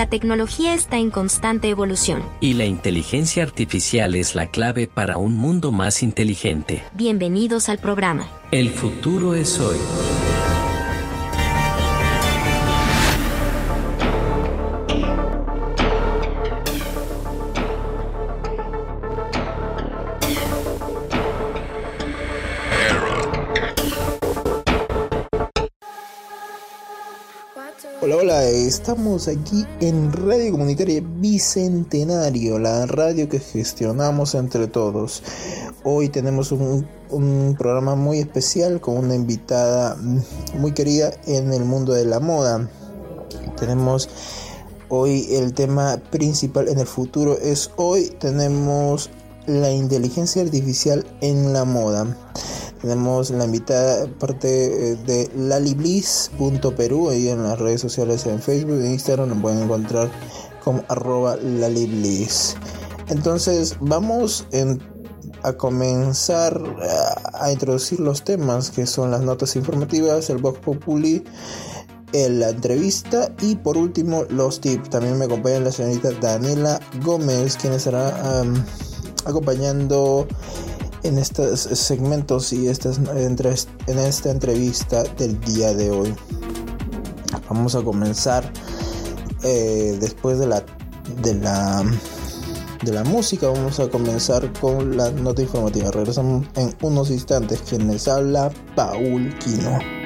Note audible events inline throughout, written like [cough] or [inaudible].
La tecnología está en constante evolución. Y la inteligencia artificial es la clave para un mundo más inteligente. Bienvenidos al programa. El futuro es hoy. Estamos aquí en Radio Comunitaria Bicentenario, la radio que gestionamos entre todos. Hoy tenemos un, programa muy especial con una invitada muy querida en el mundo de la moda. Tenemos hoy el tema principal en el futuro es hoy tenemos la inteligencia artificial en la moda. Tenemos la invitada parte eh, de lalibliss.peru, ahí en las redes sociales en Facebook e Instagram lo pueden encontrar como arroba lalibliss. Entonces vamos a comenzar a, introducir los temas que son las notas informativas, el Vox Populi, la entrevista y por último los tips. También me acompaña la señorita Daniela Gómez, quien estará acompañando en estos segmentos y estas, en esta entrevista del día de hoy. Vamos a comenzar eh, después de la, de la de la música. Vamos a comenzar con la nota informativa. Regresamos en unos instantes. Quien les habla, Paul Quino.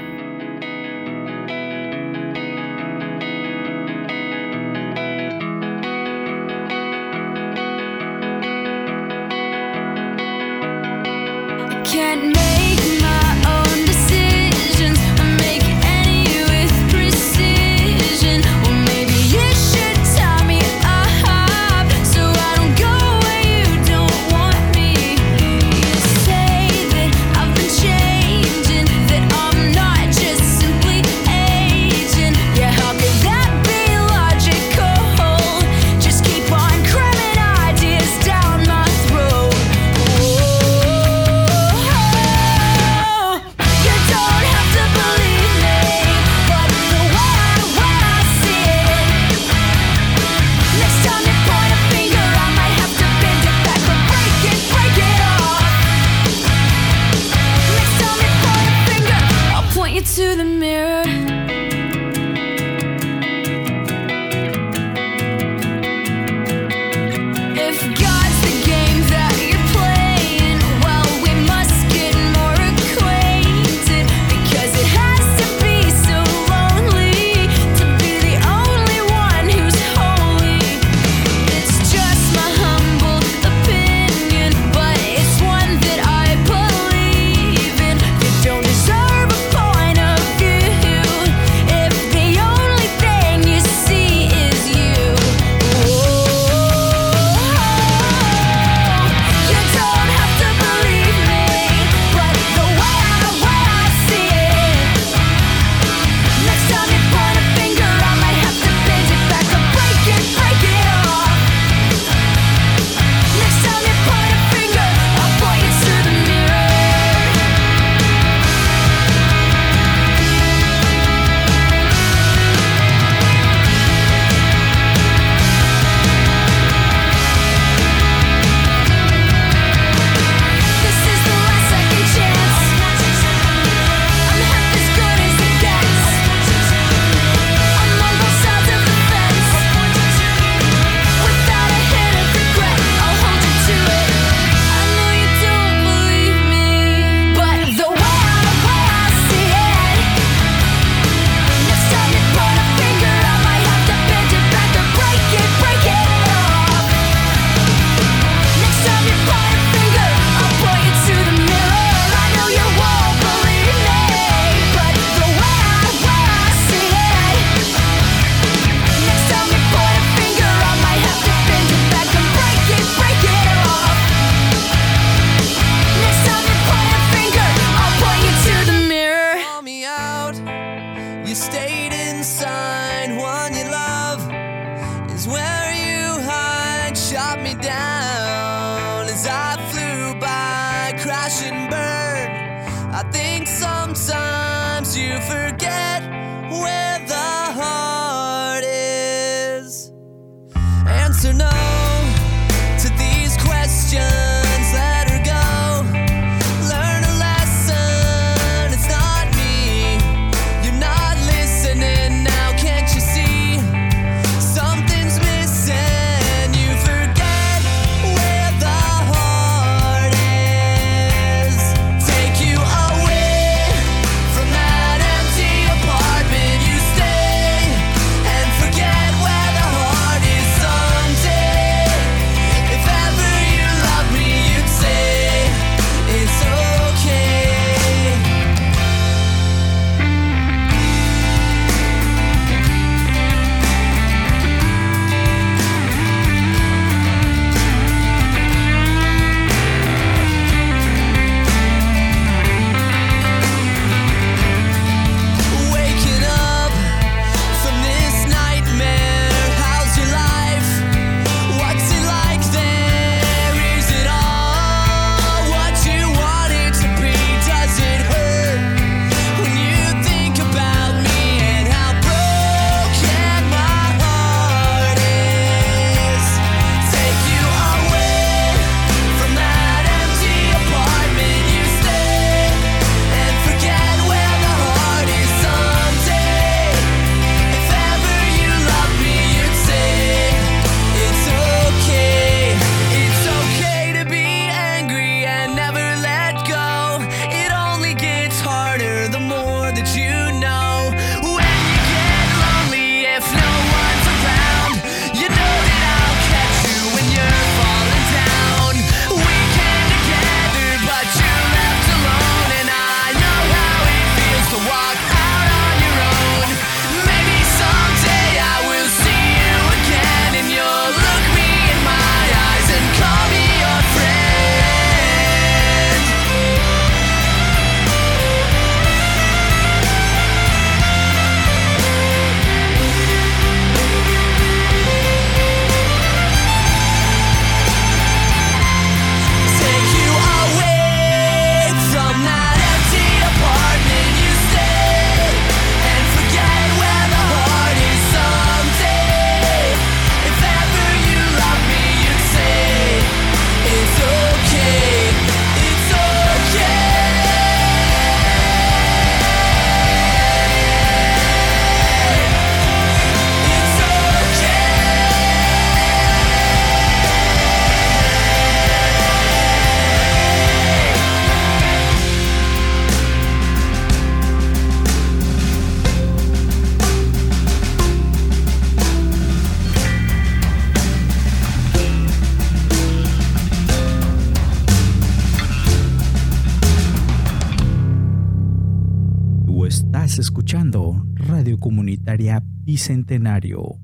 Bicentenario.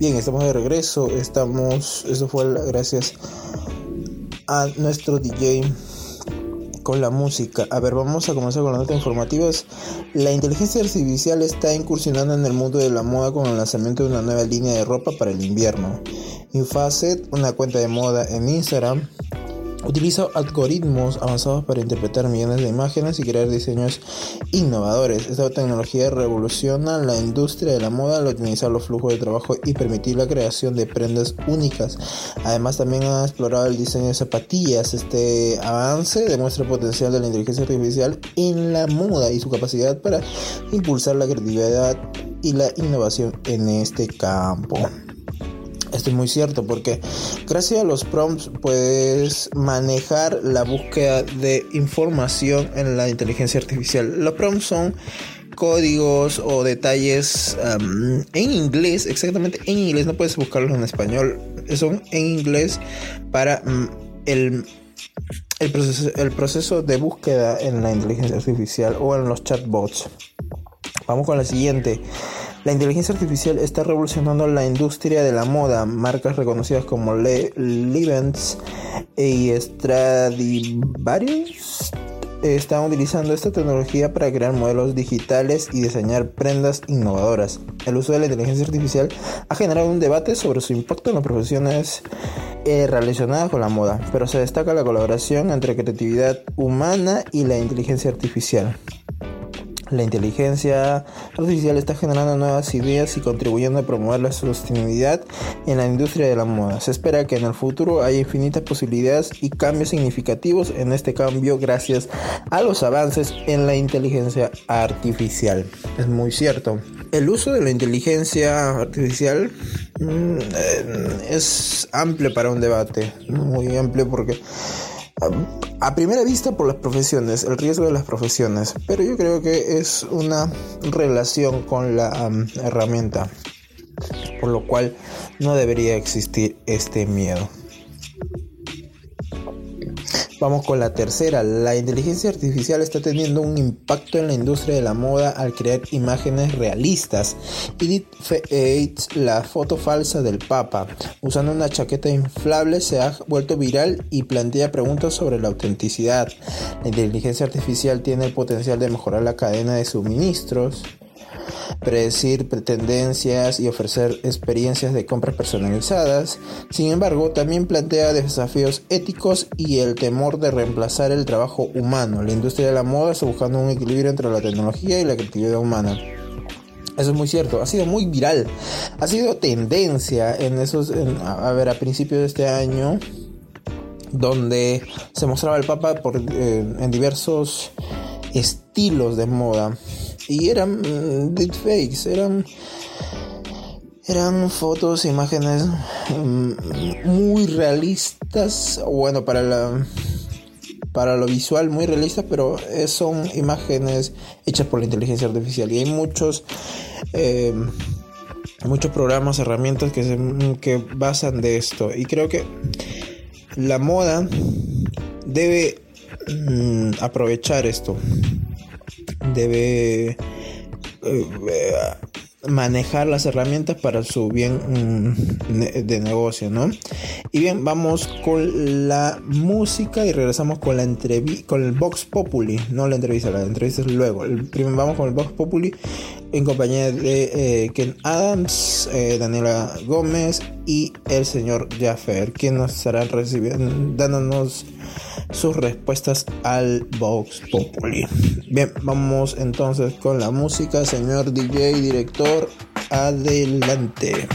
Bien, estamos de regreso. Estamos, eso fue gracias a nuestro DJ con la música. A ver, vamos a comenzar con las notas informativas. La inteligencia artificial está incursionando en el mundo de la moda con el lanzamiento de una nueva línea de ropa para el invierno. Infacet, una cuenta de moda en Instagram, Utiliza algoritmos avanzados para interpretar millones de imágenes y crear diseños innovadores. Esta tecnología revoluciona la industria de la moda al optimizar los flujos de trabajo y permitir la creación de prendas únicas. Además también ha explorado el diseño de zapatillas. Este avance demuestra el potencial de la inteligencia artificial en la moda y su capacidad para impulsar la creatividad y la innovación en este campo. Esto es muy cierto porque gracias a los prompts puedes manejar la búsqueda de información en la inteligencia artificial. Los prompts son códigos o detalles en inglés, exactamente en inglés, no puedes buscarlos en español, son en inglés para mm, el, el, proceso, el proceso de búsqueda en la inteligencia artificial o en los chatbots. Vamos con la siguiente. La inteligencia artificial está revolucionando la industria de la moda. Marcas reconocidas como Le Livens y Stradivarius están utilizando esta tecnología para crear modelos digitales y diseñar prendas innovadoras. El uso de la inteligencia artificial ha generado un debate sobre su impacto en las profesiones eh, relacionadas con la moda, pero se destaca la colaboración entre creatividad humana y la inteligencia artificial. La inteligencia artificial está generando nuevas ideas y contribuyendo a promover la sostenibilidad en la industria de la moda. Se espera que en el futuro haya infinitas posibilidades y cambios significativos en este cambio gracias a los avances en la inteligencia artificial. Es muy cierto. El uso de la inteligencia artificial mm, eh, es amplio para un debate, muy amplio porque a primera vista por las profesiones, el riesgo de las profesiones, pero yo creo que es una relación con la herramienta, por lo cual no debería existir este miedo. Vamos con la tercera. La inteligencia artificial está teniendo un impacto en la industria de la moda al crear imágenes realistas. Edith Fates, la foto falsa del Papa, usando una chaqueta inflable, se ha vuelto viral y plantea preguntas sobre la autenticidad. La inteligencia artificial tiene el potencial de mejorar la cadena de suministros predecir tendencias y ofrecer experiencias de compras personalizadas. Sin embargo, también plantea desafíos éticos y el temor de reemplazar el trabajo humano. La industria de la moda está buscando un equilibrio entre la tecnología y la creatividad humana. Eso es muy cierto, ha sido muy viral, ha sido tendencia en esos, a ver, a principios de este año, donde se mostraba el Papa por, eh, en diversos estilos de moda y eran mm, deepfakes, eran eran fotos, imágenes mm, muy realistas, bueno, para la para lo visual muy realistas, pero son imágenes hechas por la inteligencia artificial. Y hay muchos eh, muchos programas, herramientas que se que basan de esto. Y creo que la moda debe mm, aprovechar esto debe eh, manejar las herramientas para su bien mm, de negocio, ¿no? Y bien, vamos con la música y regresamos con la entrevista, con el Vox Populi, no la entrevista, la entrevista es luego. vamos con el Vox Populi en compañía de eh, Ken Adams, eh, Daniela Gómez y el señor Jaffer, quien nos estarán recibiendo, dándonos sus respuestas al Vox Populi. Bien, vamos entonces con la música, señor DJ, director, adelante.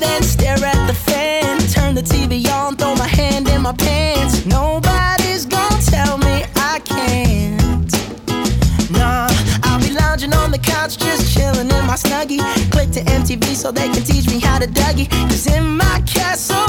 Then stare at the fan. Turn the TV on, throw my hand in my pants. Nobody's gonna tell me I can't. Nah, I'll be lounging on the couch, just chilling in my snuggie. Click to enter TV so they can teach me how to Dougie. Cause in my castle,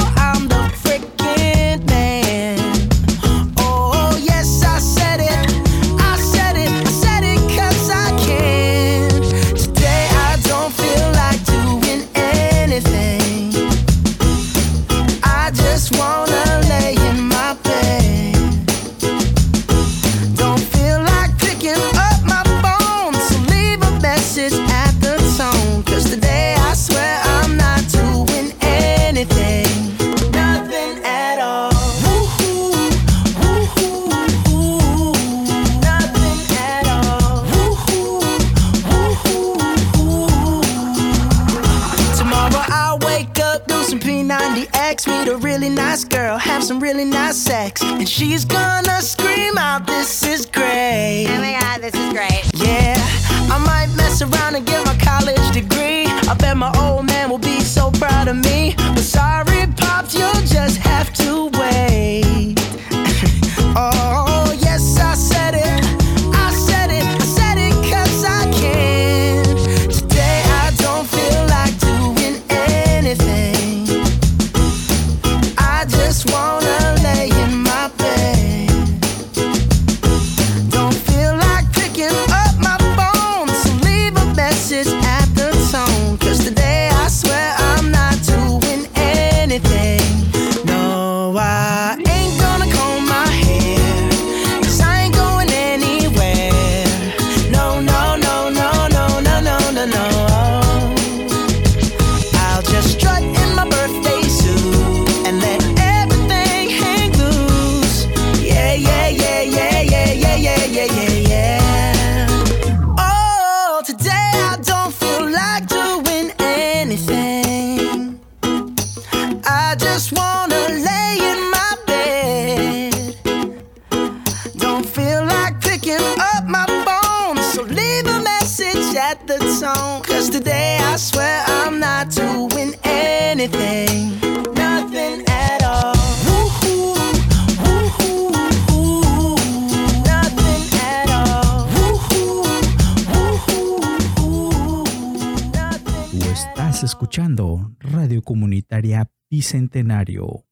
Bicentenario.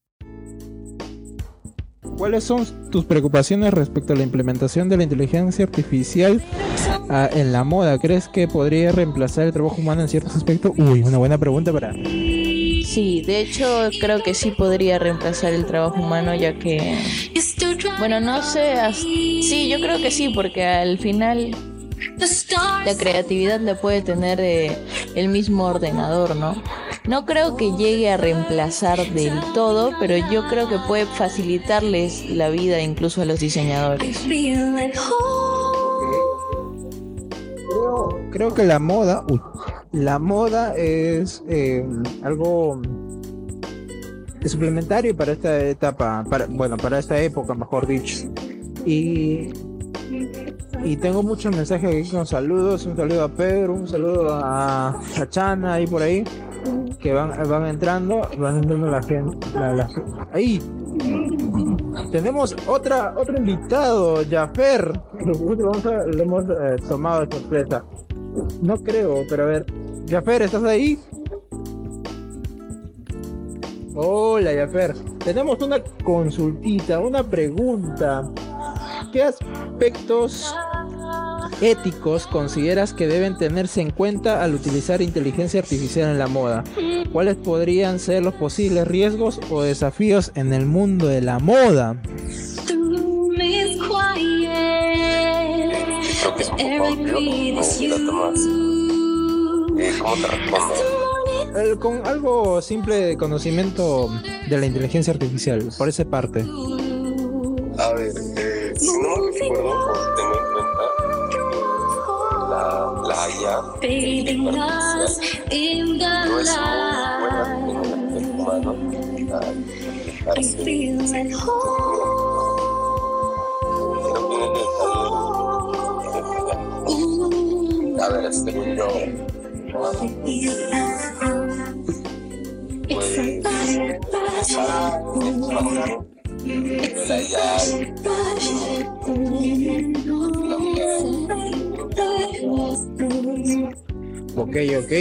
¿Cuáles son tus preocupaciones respecto a la implementación de la inteligencia artificial ah, en la moda? ¿Crees que podría reemplazar el trabajo humano en ciertos aspectos? Uy, una buena pregunta para... Sí, de hecho creo que sí podría reemplazar el trabajo humano ya que... Bueno, no sé, as- sí, yo creo que sí, porque al final la creatividad la puede tener eh, el mismo ordenador, ¿no? No creo que llegue a reemplazar del todo, pero yo creo que puede facilitarles la vida incluso a los diseñadores. Creo, creo que la moda, uy, la moda es eh, algo suplementario para esta etapa, para, bueno, para esta época, mejor dicho. Y, y tengo muchos mensajes aquí con saludos, un saludo a Pedro, un saludo a, a Chana ahí por ahí, que van, van entrando, van entrando la gente, la- la- ahí. Tenemos otra, otro invitado, Jaffer. A- lo hemos eh, tomado de sorpresa. No creo, pero a ver. Jaffer, ¿estás ahí? Hola, Jaffer. Tenemos una consultita, una pregunta. ¿Qué aspectos éticos consideras que deben tenerse en cuenta al utilizar inteligencia artificial en la moda? ¿Cuáles podrían ser los posibles riesgos o desafíos en el mundo de la moda? Creo que es un poco amplio, no tanto más. Eh, ¿Cómo te respondo? El- con algo simple de conocimiento de la inteligencia artificial, por esa parte. A ver, eh, si no me recuerdo, pues las haya no es muy buena en el humano a ver, según Ok, ok.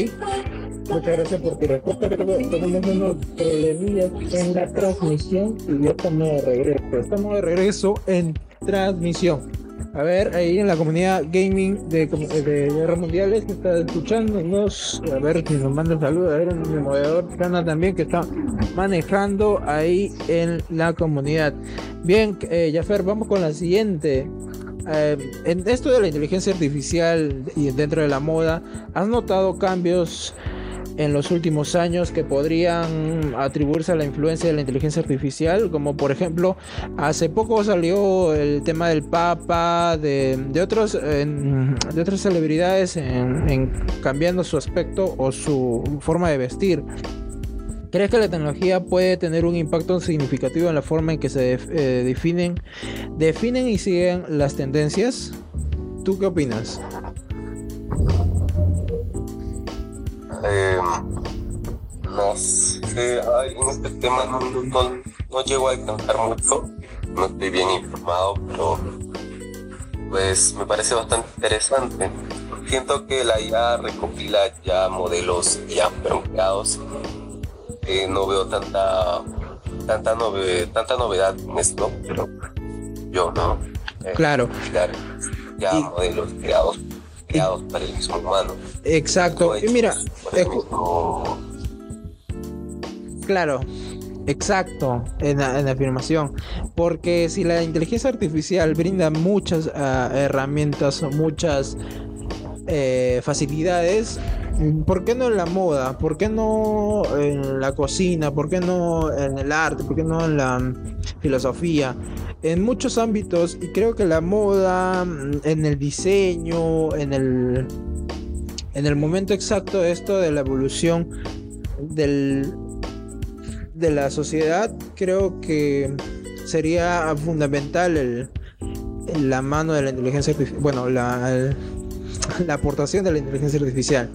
Muchas gracias por tu respuesta. Creo tenemos unos problemillas en la transmisión y ya estamos de regreso. Estamos de regreso en transmisión. A ver, ahí en la comunidad gaming de, de guerras mundiales que está escuchándonos. A ver si nos manda saludos. A ver, en el Cana también que está manejando ahí en la comunidad. Bien, eh, Jaffer, vamos con la siguiente. Eh, en esto de la inteligencia artificial y dentro de la moda, ¿has notado cambios en los últimos años que podrían atribuirse a la influencia de la inteligencia artificial, como por ejemplo, hace poco salió el tema del Papa, de, otros, de otras celebridades en, cambiando su aspecto o su forma de vestir. ¿Crees que la tecnología puede tener un impacto significativo en la forma en que se eh, definen, definen y siguen las tendencias? ¿Tú qué opinas? Eh, no sé, en este tema no, no, llego a alcanzar mucho, no estoy bien informado, pero pues me parece bastante interesante. Siento que la IA recopila ya modelos ya creados. Eh, no veo tanta tanta, tanta novedad en esto, pero yo no. Eh, claro. Ya modelos creados creados para el mismo humano. Exacto. Y mira, claro, exacto en la, afirmación. Porque si la inteligencia artificial brinda muchas uh, herramientas, muchas eh, facilidades, ¿por qué no en la moda? ¿Por qué no en la cocina? ¿Por qué no en el arte? ¿Por qué no en la filosofía? En muchos ámbitos y creo que la moda, mm, en el diseño, en el, en el momento exacto esto de la evolución del, de la sociedad, creo que sería fundamental el, la mano de la inteligencia artificial, bueno, la, la aportación de la inteligencia artificial.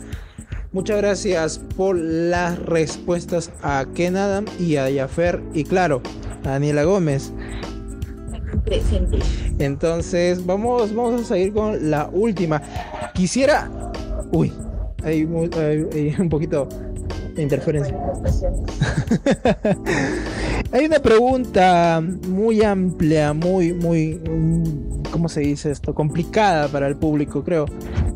Muchas gracias por las respuestas a Ken Adam y a Yafer y claro, a Daniela Gómez. Entonces, vamos, vamos a seguir con la última. Quisiera. Uy, hay, un poquito de interferencia. [laughs] hay una pregunta muy amplia, muy, muy. ¿Cómo se dice esto? Complicada para el público, creo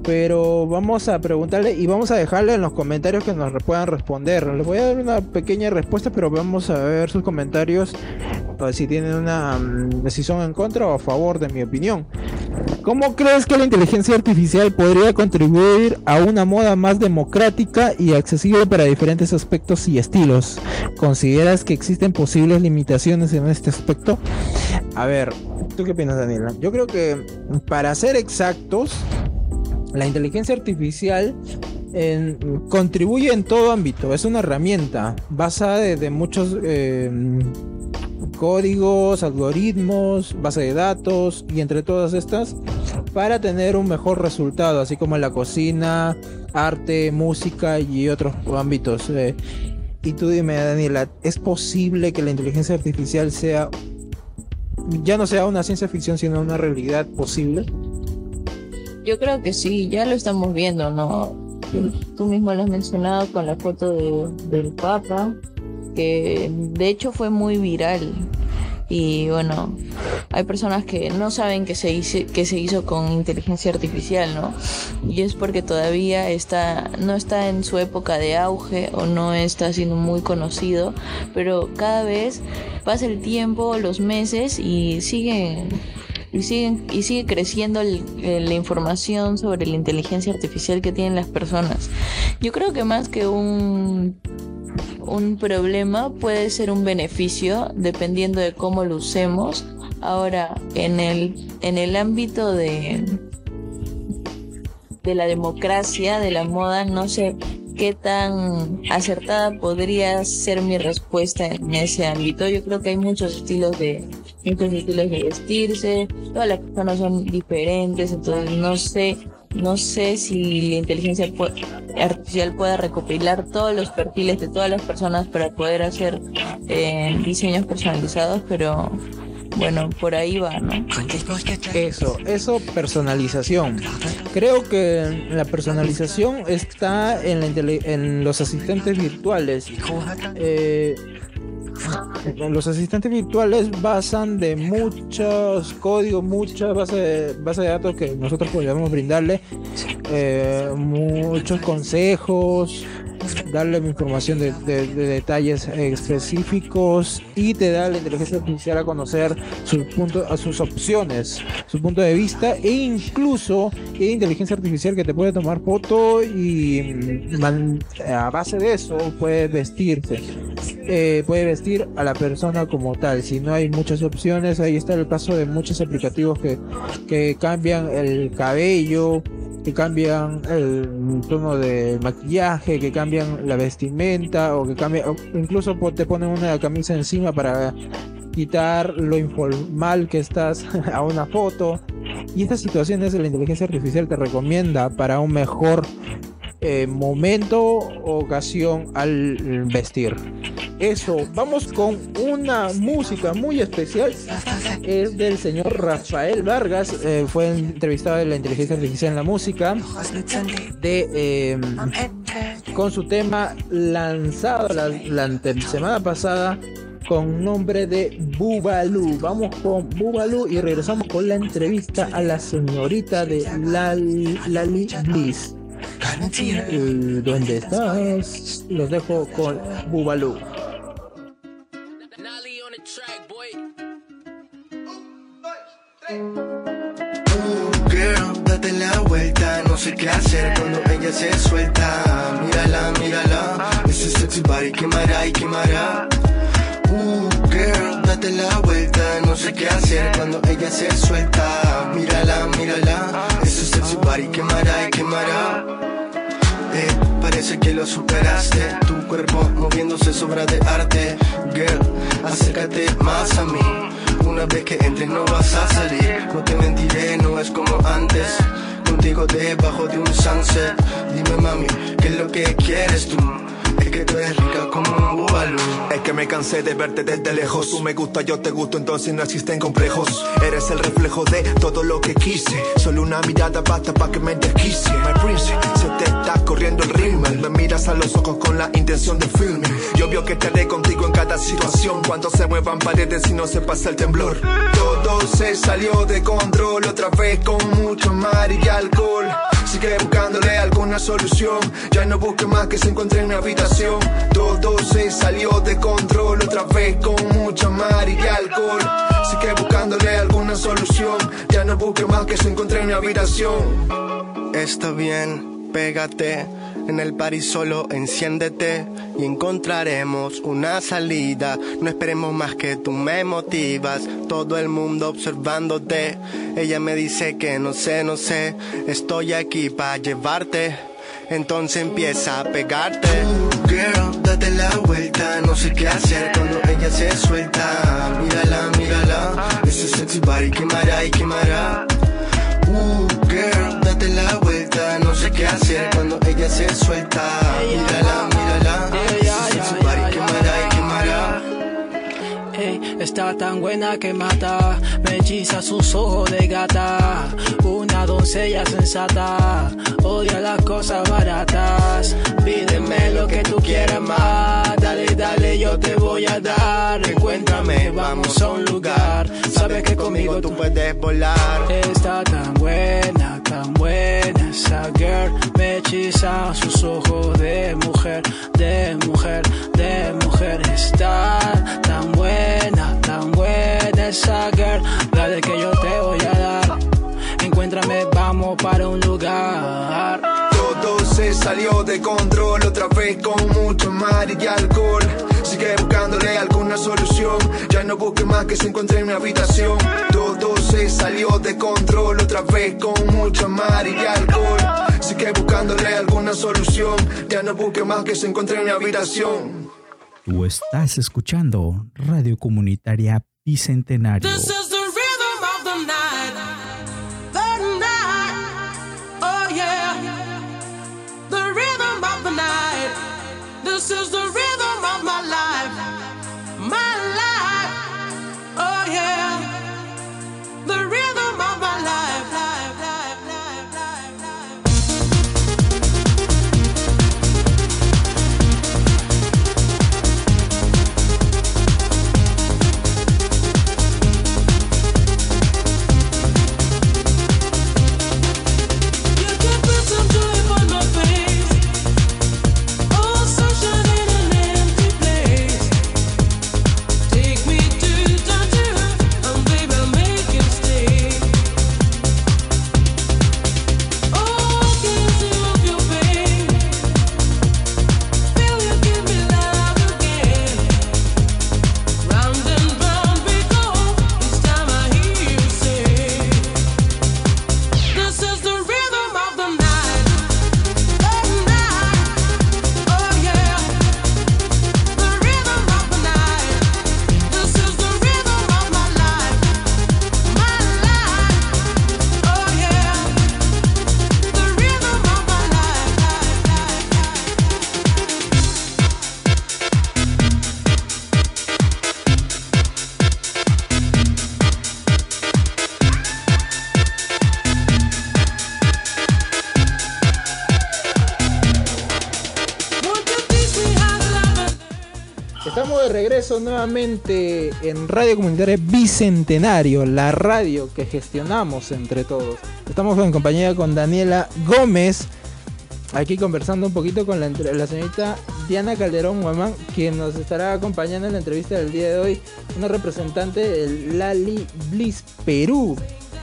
pero vamos a preguntarle y vamos a dejarle en los comentarios que nos puedan responder. Les voy a dar una pequeña respuesta, pero vamos a ver sus comentarios si tienen una mm, decisión en contra o a favor de mi opinión. ¿Cómo crees que la inteligencia artificial podría contribuir a una moda más democrática y accesible para diferentes aspectos y estilos? ¿Consideras que existen posibles limitaciones en este aspecto? A ver, ¿tú qué opinas, Daniela? Yo creo que para ser exactos, la inteligencia artificial contribuye en todo ámbito, es una herramienta basada de, muchos eh, códigos, algoritmos, base de datos y entre todas estas para tener un mejor resultado, así como en la cocina, arte, música y otros ámbitos. Eh. y tú dime, Daniela, ¿es posible que la inteligencia artificial sea ya no sea una ciencia ficción, sino una realidad posible? Yo creo que sí, ya lo estamos viendo, ¿no? Tú mismo lo has mencionado con la foto del Papa, que de hecho fue muy viral. Y bueno, hay personas que no saben que se, hizo, que se hizo con inteligencia artificial, ¿no? Y es porque todavía está, no está en su época de auge o no está siendo muy conocido, pero cada vez pasa el tiempo, los meses y siguen y, siguen, y sigue creciendo la información sobre la inteligencia artificial que tienen las personas. Yo creo que más que un, un problema puede ser un beneficio dependiendo de cómo lo usemos. Ahora, en el, en el ámbito de, de la democracia, de la moda, no sé qué tan acertada podría ser mi respuesta en ese ámbito. Yo creo que hay muchos estilos de muchos estilos de vestirse, todas las personas son diferentes, entonces no sé, no sé si la inteligencia artificial pueda recopilar todos los perfiles de todas las personas para poder hacer eh, diseños personalizados, pero bueno, por ahí va, ¿no? Eso, eso personalización. Creo que la personalización está en, en los asistentes virtuales. Eh, los asistentes virtuales basan de muchos códigos, muchas bases de, de datos que nosotros podríamos brindarle, eh, muchos consejos, darle información de, detalles específicos y te da la inteligencia artificial a conocer sus puntos, a sus opciones, su punto de vista e incluso inteligencia artificial que te puede tomar foto y mm, a base de eso puede vestirte, eh, puede vestir a la persona como tal. Si no hay muchas opciones, ahí está el caso de muchos aplicativos que, que cambian el cabello que cambian el tono de maquillaje, que cambian la vestimenta o que cambian, incluso te ponen una camisa encima para quitar lo informal que estás [laughs] a una foto. Y estas situaciones la inteligencia artificial te recomienda para un mejor eh, momento o ocasión al vestir. Eso, vamos con una música muy especial. Es del señor Rafael Vargas. Eh, fue entrevistado en la inteligencia artificial en la música. De, em, con su tema lanzado la, la semana pasada con nombre de Bubalú. Vamos con Bubalú y regresamos con la entrevista a la señorita de Lali, Lali Bliss. ¿Dónde estás? Los dejo con Bubalú. Date la vuelta, no sé qué hacer cuando ella se suelta. Mírala, mírala, ese sexy body quemará y quemará. Uh, girl, date la vuelta, no sé qué hacer cuando ella se suelta. Mírala, mírala, ese sexy body quemará y quemará parece que lo superaste. Tu cuerpo moviéndose sobra de arte. Girl, acércate más a mí. Una vez que entres no vas a salir. No te mentiré, no es como antes. Contigo debajo de un sunset. Dime mami, ¿qué es lo que quieres tú? Es que tú eres rica como un búbalo. Es que me cansé de verte desde lejos. Tú me gusta, yo te gusto, entonces no existen complejos. Eres el reflejo de todo lo que quise. Solo una mirada basta para que me desquicie. My prince, se te está corriendo el rímel. Me miras a los ojos con la intención de filme. Yo veo que estaré contigo en cada situación. Cuando se muevan paredes y no se pasa el temblor. Todo se salió de control. Otra vez con mucho mar y alcohol. Sigue buscándole alguna solución. Ya no busque más que se encuentre en mi habitación. Todo se salió de control otra vez con mucha mar y alcohol. Sigue buscándole alguna solución. Ya no busque más que se encuentre en mi habitación. Está bien, pégate en el party solo enciéndete y encontraremos una salida. No esperemos más que tú me motivas. Todo el mundo observándote. Ella me dice que no sé, no sé. Estoy aquí para llevarte. Entonces empieza a pegarte. Girl, date la vuelta. No sé qué hacer cuando ella se suelta. Mírala, mírala. Ese sexy body quemará y quemará. Uh, girl, date la vuelta. No sé qué hacer cuando ella se suelta. Mírala, mírala. Ese body está tan buena que mata, me hechiza sus ojos de gata, una doncella sensata, odia las cosas baratas, pídeme lo que tú quieras más, dale, dale, yo te voy a dar, encuéntrame, vamos a un lugar, sabes que conmigo tú puedes volar, está tan buena, tan buena esa girl, me hechiza sus ojos de mujer, de mujer, de mujer, está tan buena, tan buena esa girl, dale que yo te voy a dar, encuéntrame, vamos para un lugar. Todo se salió de control otra vez con mucho mar y alcohol. Sigue buscándole alguna solución. No busque más que se encuentre en mi habitación. Todo se salió de control otra vez con mucho mar y alcohol. Sigue buscándole alguna solución. Ya no busque más que se encuentre en mi habitación. Tú estás escuchando Radio Comunitaria Bicentenario. This is the nuevamente en Radio Comunitaria Bicentenario, la radio que gestionamos entre todos. Estamos en compañía con Daniela Gómez, aquí conversando un poquito con la, la señorita Diana Calderón Guamán, quien nos estará acompañando en la entrevista del día de hoy, una representante del Lali Bliss Perú.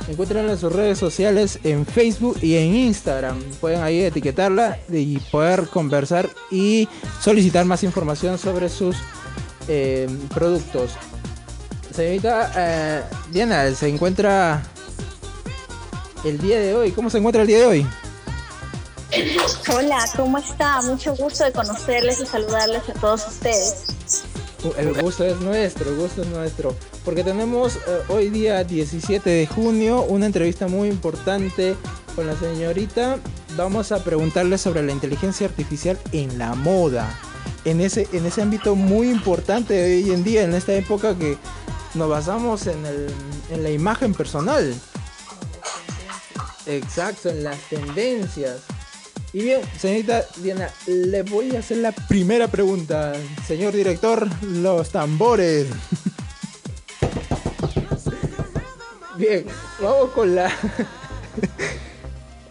Encuentran en sus redes sociales en Facebook y en Instagram. Pueden ahí etiquetarla y poder conversar y solicitar más información sobre sus eh, productos. Señorita eh, Diana, se encuentra el día de hoy. ¿Cómo se encuentra el día de hoy? Hola, ¿cómo está? Mucho gusto de conocerles y saludarles a todos ustedes. El gusto es nuestro, el gusto es nuestro. Porque tenemos eh, hoy día 17 de junio una entrevista muy importante con la señorita. Vamos a preguntarle sobre la inteligencia artificial en la moda en ese, en ese ámbito muy importante hoy en día, en esta época que nos basamos en, el, en la imagen personal. Exacto, en las tendencias. Y bien, señorita Diana, le voy a hacer la primera pregunta. Señor director, los tambores. [laughs] bien, vamos con la... [laughs]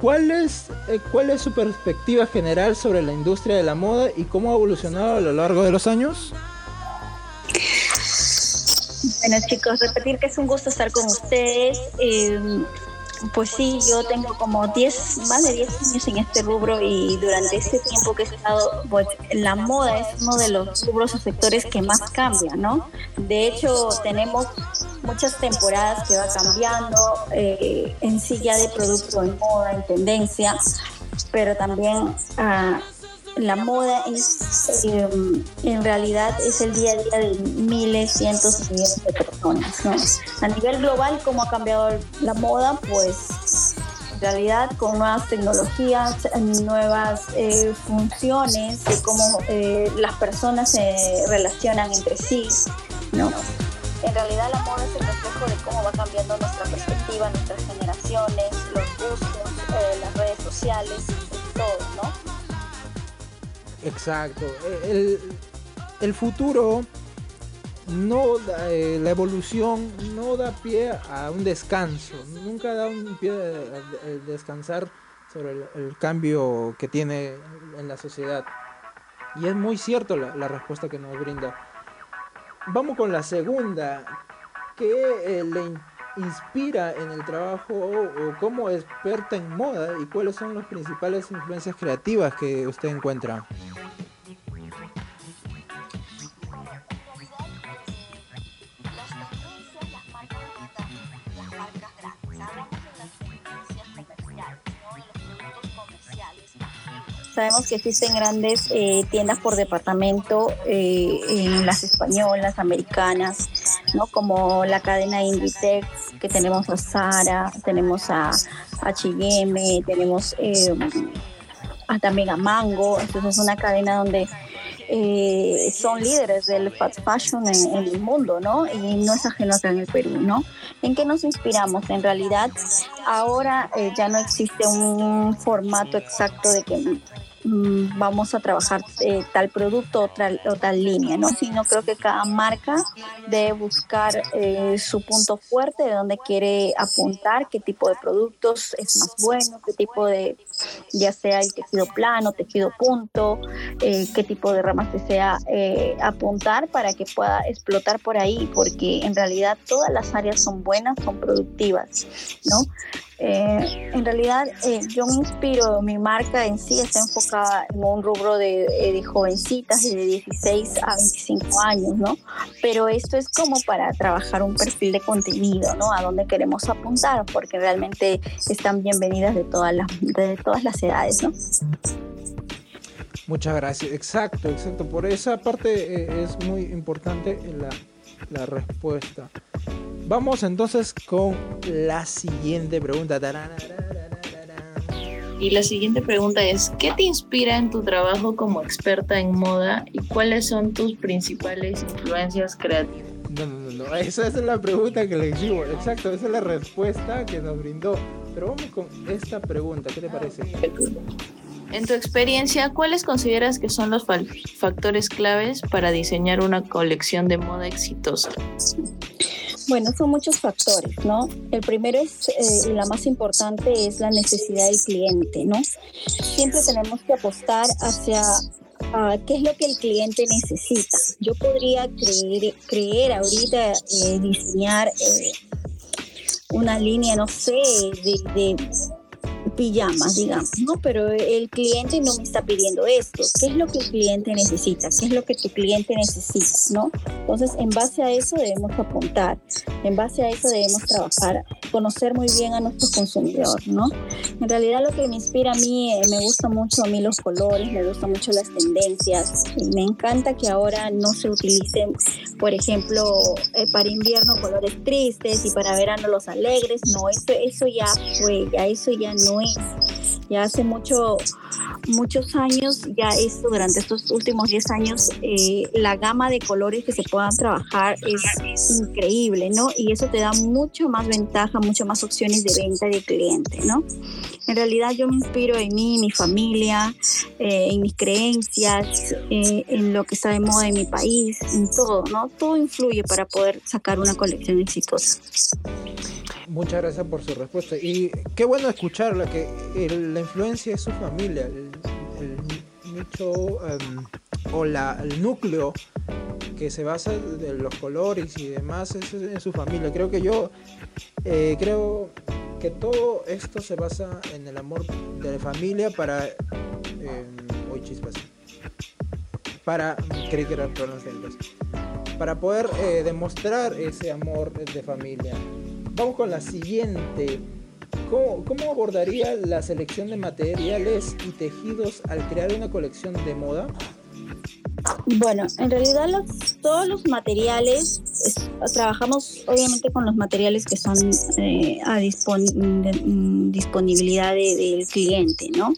¿Cuál es, eh, ¿Cuál es su perspectiva general sobre la industria de la moda y cómo ha evolucionado a lo largo de los años? Bueno chicos, repetir que es un gusto estar con ustedes. Eh, pues sí, yo tengo como 10, más de 10 años en este rubro y durante ese tiempo que he estado, pues la moda es uno de los rubros o sectores que más cambia, ¿no? De hecho, tenemos muchas temporadas que va cambiando eh, en sí de producto en moda, en tendencia, pero también ah, la moda es, eh, en realidad es el día a día de miles, cientos y millones de personas. ¿no? A nivel global, ¿cómo ha cambiado la moda? Pues en realidad con nuevas tecnologías, nuevas eh, funciones de cómo eh, las personas se relacionan entre sí. ¿no? En realidad la moda es el reflejo de cómo va cambiando nuestra perspectiva, nuestras generaciones, los gustos, las redes sociales, todo, ¿no? Exacto. El, futuro no eh, la evolución no da pie a un descanso. Nunca da un pie a, descansar sobre el, cambio que tiene en la sociedad. Y es muy cierto la, respuesta que nos brinda. Vamos con la segunda. ¿Qué eh, le inspira en el trabajo o como experta en moda y cuáles son las principales influencias creativas que usted encuentra? Sabemos que existen grandes eh, tiendas por departamento eh, en las españolas, americanas, ¿no? como la cadena Inditex, que tenemos a Zara, tenemos a H&M, tenemos eh, también a Mango, entonces es una cadena donde son líderes del fast fashion en, el mundo, ¿no? Y no es ajeno acá en el Perú, ¿no? ¿En qué nos inspiramos? En realidad, ahora ya no existe un formato exacto de que vamos a trabajar eh, tal producto o tal, o tal línea, ¿no? Sino creo que cada marca debe buscar eh, su punto fuerte, de dónde quiere apuntar, qué tipo de productos es más bueno, qué tipo de, ya sea el tejido plano, tejido punto, eh, qué tipo de ramas desea apuntar para que pueda explotar por ahí, porque en realidad todas las áreas son buenas, son productivas, ¿no? Eh, en realidad eh, yo me inspiro, mi marca en sí está enfocada en un rubro de, eh, de, jovencitas de 16 a 25 años, ¿no? Pero esto es como para trabajar un perfil de contenido, ¿no? A dónde queremos apuntar, porque realmente están bienvenidas de todas las, de todas las edades, ¿no? Muchas gracias, exacto, exacto. Por esa parte es muy importante la, la respuesta. Vamos entonces con la siguiente pregunta. Y la siguiente pregunta es, ¿qué te inspira en tu trabajo como experta en moda y cuáles son tus principales influencias creativas? No, no, no, esa es la pregunta que le hicimos, exacto, esa es la respuesta que nos brindó. Pero vamos con esta pregunta, ¿qué te parece? En tu experiencia, ¿cuáles consideras que son los factores claves para diseñar una colección de moda exitosa? Bueno, son muchos factores, ¿no? El primero es, eh, y la más importante, es la necesidad del cliente, ¿no? Siempre tenemos que apostar hacia qué es lo que el cliente necesita. Yo podría creer, creer ahorita, eh, diseñar eh, una línea, no sé, de pijamas, digamos, ¿no? Pero el cliente no me está pidiendo esto. ¿Qué es lo que el cliente necesita? ¿Qué es lo que tu cliente necesita, ¿no? Entonces, en base a eso debemos apuntar, en base a eso debemos trabajar, conocer muy bien a nuestro consumidor, ¿no? En realidad lo que me inspira a mí, eh, me gusta mucho a mí los colores, me gustan mucho las tendencias, me encanta que ahora no se utilicen, por ejemplo, eh, para invierno colores tristes y para verano los alegres, no, eso, eso ya fue, ya eso ya no ya hace mucho, muchos años, ya esto durante estos últimos 10 años, eh, la gama de colores que se puedan trabajar es increíble, ¿no? Y eso te da mucho más ventaja, mucho más opciones de venta de cliente, ¿no? En realidad yo me inspiro en mí, en mi familia, eh, en mis creencias, eh, en lo que está de moda en mi país, en todo, ¿no? Todo influye para poder sacar una colección exitosa. Muchas gracias por su respuesta. Y qué bueno escucharla, que la influencia es su familia, el, nicho em, o la, el núcleo que se basa de los colores y demás es en su familia. Creo que yo eh, creo que todo esto se basa en el amor de la familia para em, hoy chispas para creí que era para poder eh, demostrar ese amor de familia vamos con la siguiente. ¿Cómo, ¿Cómo, abordaría la selección de materiales y tejidos al crear una colección de moda? Bueno, en realidad todos los materiales, trabajamos obviamente con los materiales que son eh, a disponibilidad del cliente, ¿no?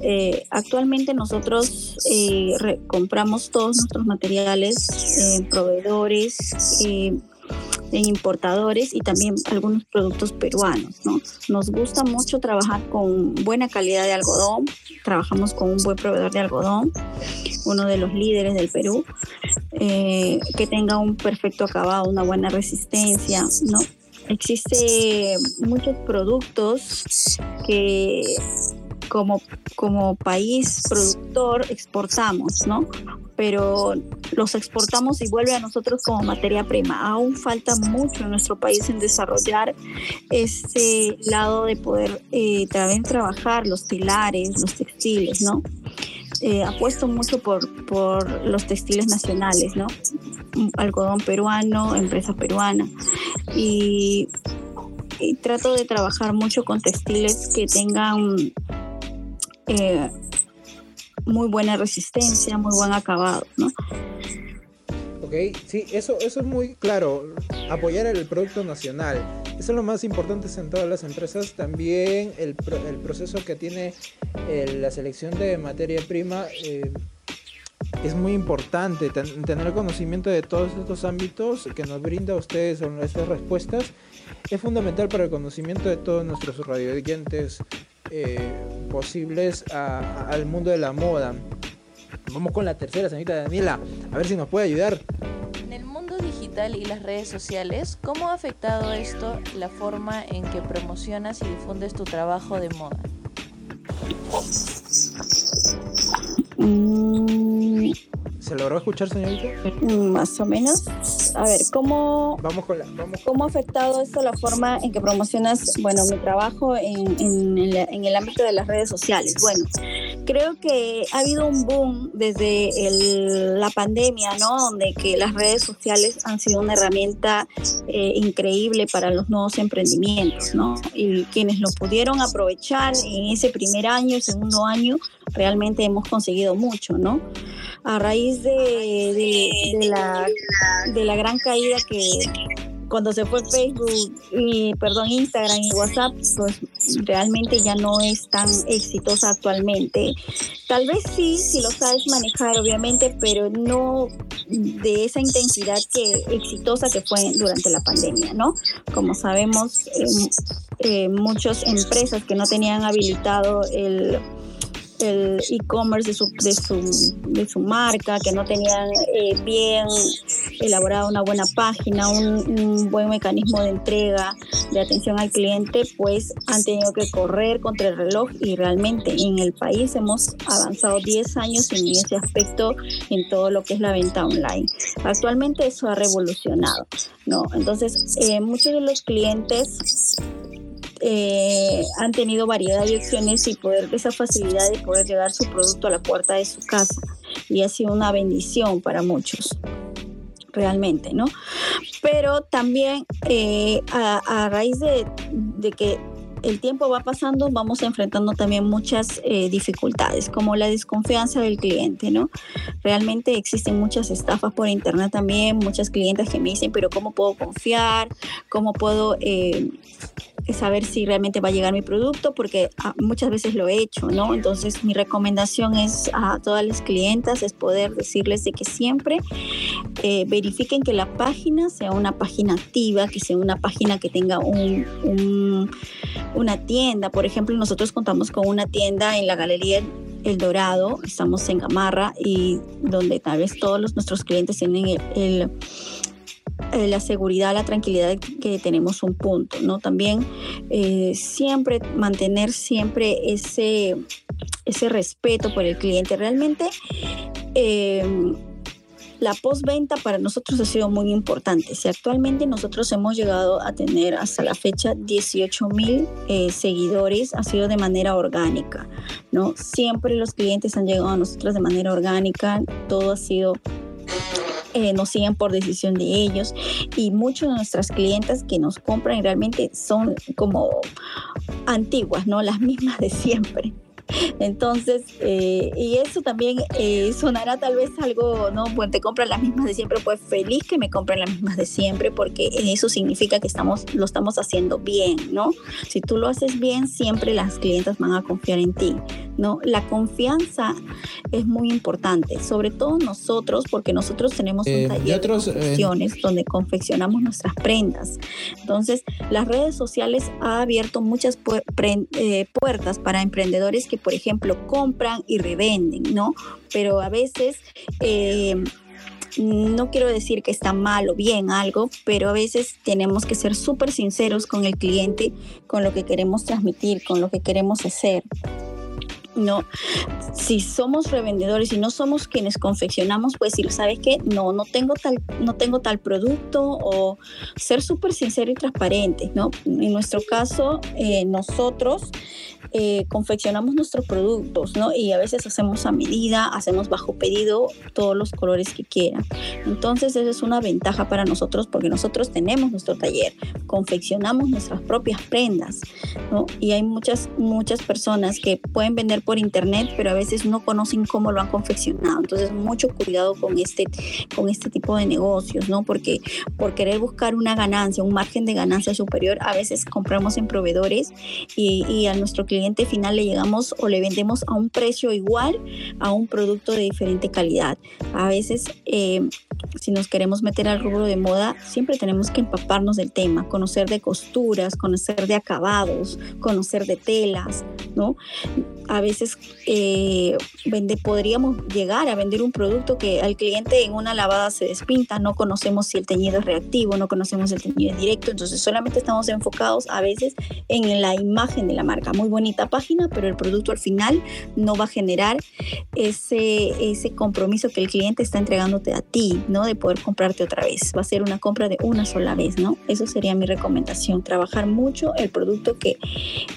Eh, actualmente nosotros eh, compramos todos nuestros materiales proveedores en importadores y también algunos productos peruanos. ¿no? Nos gusta mucho trabajar con buena calidad de algodón, trabajamos con un buen proveedor de algodón, uno de los líderes del Perú, eh, que tenga un perfecto acabado, una buena resistencia. ¿no? Muchos productos que como, como país productor exportamos, ¿no? Pero los exportamos y vuelve a nosotros como materia prima. Aún falta mucho en nuestro país en desarrollar ese lado de poder eh, también trabajar los pilares, los textiles, ¿no? Eh, apuesto mucho por, por los textiles nacionales, ¿no? Algodón peruano, empresa peruana. Y, y trato de trabajar mucho con textiles que tengan eh, muy buena resistencia, muy buen acabado, ¿no? Ok, sí, eso, eso es muy claro, apoyar el producto nacional. Eso es lo más importante en todas las empresas. También el, el proceso que tiene eh, la selección de materia prima eh, es muy importante. tener conocimiento de todos estos ámbitos que nos brinda a ustedes estas respuestas es fundamental para el conocimiento de todos nuestros radioyentes eh, posibles al mundo de la moda. Vamos con la tercera, señorita Daniela, a ver si nos puede ayudar. En el mundo digital y las redes sociales, ¿cómo ha afectado esto la forma en que promocionas y difundes tu trabajo de moda? Mm. ¿Se logró escuchar, señorita? Más o menos. A ver, ¿cómo, vamos con la, ¿cómo ha afectado esto la forma en que promocionas, bueno, mi trabajo en, en, el, en el ámbito de las redes sociales? Bueno, creo que ha habido un boom desde la pandemia, ¿no? Donde que las redes sociales han sido una herramienta eh, increíble para los nuevos emprendimientos, ¿no? Y quienes lo pudieron aprovechar en ese primer año, segundo año, realmente hemos conseguido mucho, ¿no? A raíz de, la, de la gran caída que cuando se fue Facebook y perdón Instagram y WhatsApp pues realmente ya no es tan exitosa actualmente. Tal vez sí si lo sabes manejar obviamente pero no de esa intensidad que exitosa que fue durante la pandemia no como sabemos eh, muchas empresas que no tenían habilitado el el e-commerce de su, de, su, de su marca, que no tenían eh, bien elaborada una buena página, un, buen mecanismo de entrega, de atención al cliente, pues han tenido que correr contra el reloj y realmente en el país hemos avanzado 10 años en ese aspecto en todo lo que es la venta online. Actualmente eso ha revolucionado, ¿no? Entonces, eh, muchos de los clientes eh, han tenido variedad de opciones y poder esa facilidad de poder llevar su producto a la puerta de su casa y ha sido una bendición para muchos realmente, ¿no? Pero también eh, a, raíz de, que el tiempo va pasando, vamos enfrentando también muchas eh, dificultades, como la desconfianza del cliente, ¿no? Realmente existen muchas estafas por internet también, muchas clientes que me dicen, pero ¿cómo puedo confiar? ¿Cómo puedo saber si realmente va a llegar mi producto, porque ah, muchas veces lo he hecho, ¿no? Entonces mi recomendación es a todas las clientas es poder decirles de que siempre eh, verifiquen que la página sea una página activa, que sea una página que tenga un, una tienda. Por ejemplo, nosotros contamos con una tienda en la Galería El Dorado, estamos en Gamarra y donde tal vez todos nuestros clientes tienen el eh, la seguridad, la tranquilidad que tenemos un punto, ¿no? También eh, siempre mantener siempre ese, ese respeto por el cliente. Realmente eh, la postventa para nosotros ha sido muy importante. Si actualmente nosotros hemos llegado a tener hasta la fecha 18 mil seguidores, ha sido de manera orgánica, ¿no? Siempre los clientes han llegado a nosotros de manera orgánica, todo ha sido eh, nos siguen por decisión de ellos y muchos de nuestras clientes que nos compran realmente son como antiguas, ¿no? Las mismas de siempre. Entonces, eh, y eso también eh, sonará tal vez algo, ¿no? Pues te compran las mismas de siempre, pues feliz que me compren las mismas de siempre, porque eso significa que estamos, lo estamos haciendo bien, ¿no? Si tú lo haces bien, siempre las clientes van a confiar en ti, ¿no? La confianza es muy importante, sobre todo nosotros, porque nosotros tenemos un eh, taller de confecciones donde confeccionamos nuestras prendas. Entonces, las redes sociales ha abierto muchas puertas para emprendedores que por ejemplo, compran y revenden, ¿no? Pero a veces... Eh, no quiero decir que está mal o bien algo, pero a veces tenemos que ser súper sinceros con el cliente, con lo que queremos transmitir, con lo que queremos hacer. No, si somos revendedores y no somos quienes confeccionamos, pues decir, ¿sabes qué? No, no tengo tal, no tengo tal producto o ser súper sincero y transparente, ¿no? En nuestro caso, eh, nosotros eh, confeccionamos nuestros productos, ¿no? Y a veces hacemos a medida, hacemos bajo pedido todos los colores que quieran. Entonces, esa es una ventaja para nosotros porque nosotros tenemos nuestro taller, confeccionamos nuestras propias prendas, ¿no? Y hay muchas, muchas personas que pueden vender por internet, pero a veces no conocen cómo lo han confeccionado. Entonces, mucho cuidado con este, con este tipo de negocios, ¿no? Porque por querer buscar una ganancia, un margen de ganancia superior, a veces compramos en proveedores y, y a nuestro cliente cliente final le llegamos o le vendemos a un precio igual a un producto de diferente calidad. A veces, eh, si nos queremos meter al rubro de moda, siempre tenemos que empaparnos del tema, conocer de costuras, conocer de acabados, conocer de telas, ¿no? A veces eh, vende, podríamos llegar a vender un producto que al cliente en una lavada se despinta, no conocemos si el teñido es reactivo, no conocemos el teñido es directo, entonces solamente estamos enfocados a veces en la imagen de la marca. Muy bonita página, pero el producto al final no va a generar ese, ese compromiso que el cliente está entregándote a ti, ¿no? De poder comprarte otra vez. Va a ser una compra de una sola vez, ¿no? Eso sería mi recomendación. Trabajar mucho el producto que,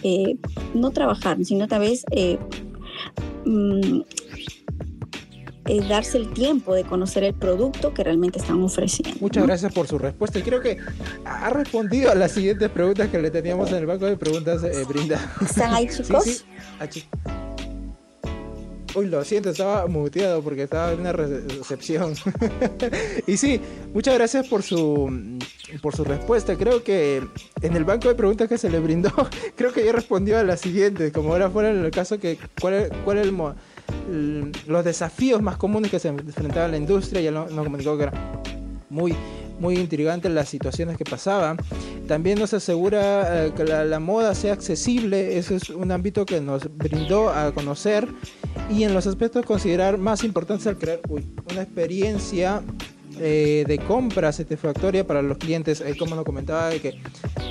eh, no trabajar, sino tal vez... Eh, mm, es darse el tiempo de conocer el producto que realmente están ofreciendo. Muchas gracias por su respuesta y creo que ha respondido a las siguientes preguntas que le teníamos en el banco de preguntas, eh, Brinda. ¿Están ahí [laughs] chicos? Uy, lo siento, estaba muteado porque estaba en una recepción. [laughs] y sí, muchas gracias por su por su respuesta. Creo que en el banco de preguntas que se le brindó, [laughs] creo que ya respondió a la siguiente, como ahora fuera el caso que cuál, cuál es el los desafíos más comunes que se enfrentaba la industria, ya nos comunicó que era muy, muy intrigante las situaciones que pasaban. También nos asegura eh, que la, moda sea accesible, eso es un ámbito que nos brindó a conocer y en los aspectos considerar más importantes al crear una experiencia eh, de compra satisfactoria para los clientes, eh, como nos comentaba, que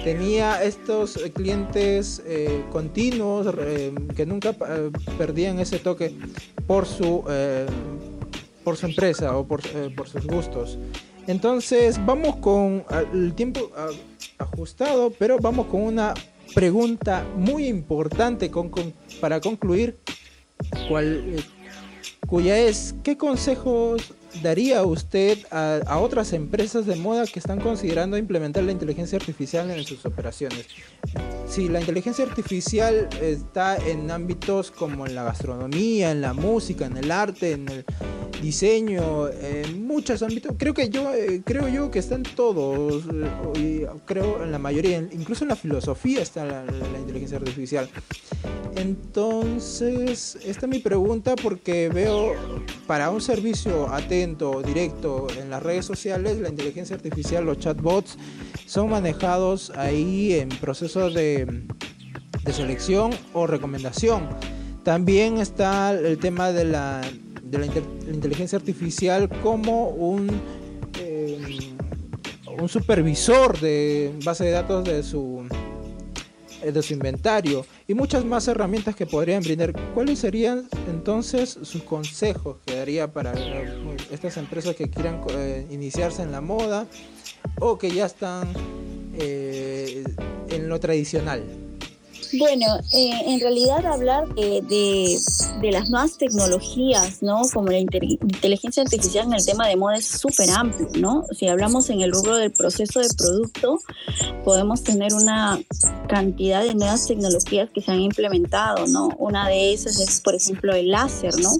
tenía estos clientes eh, continuos que nunca perdían ese toque por su, por su empresa o por, sus gustos. Entonces vamos con el tiempo ajustado, pero vamos con una pregunta muy importante para concluir, cuya es, ¿qué consejos daría usted a, otras empresas de moda que están considerando implementar la inteligencia artificial en sus operaciones? Si la inteligencia artificial está en ámbitos como en la gastronomía, en la música, en el arte, en el diseño, en muchos ámbitos, creo que yo eh, creo yo que están todos, eh, creo en la mayoría, incluso en la filosofía está la, la inteligencia artificial. Entonces, esta es mi pregunta porque veo para un servicio directo en las redes sociales, la inteligencia artificial, los chatbots, son manejados ahí en procesos de, selección o recomendación. También está el tema de la, inteligencia artificial como un, eh, un supervisor de base de datos de su de su inventario y muchas más herramientas que podrían brindar. ¿Cuáles serían entonces sus consejos que daría para eh, estas empresas que quieran eh, iniciarse en la moda o que ya están en lo tradicional? Bueno, eh, en realidad hablar de, las nuevas tecnologías, ¿no? Como la inteligencia artificial en el tema de moda es súper amplio, ¿no? Si hablamos en el rubro del proceso de producto, podemos tener una cantidad de nuevas tecnologías que se han implementado, ¿no? Una de esas es, por ejemplo, el láser, ¿no?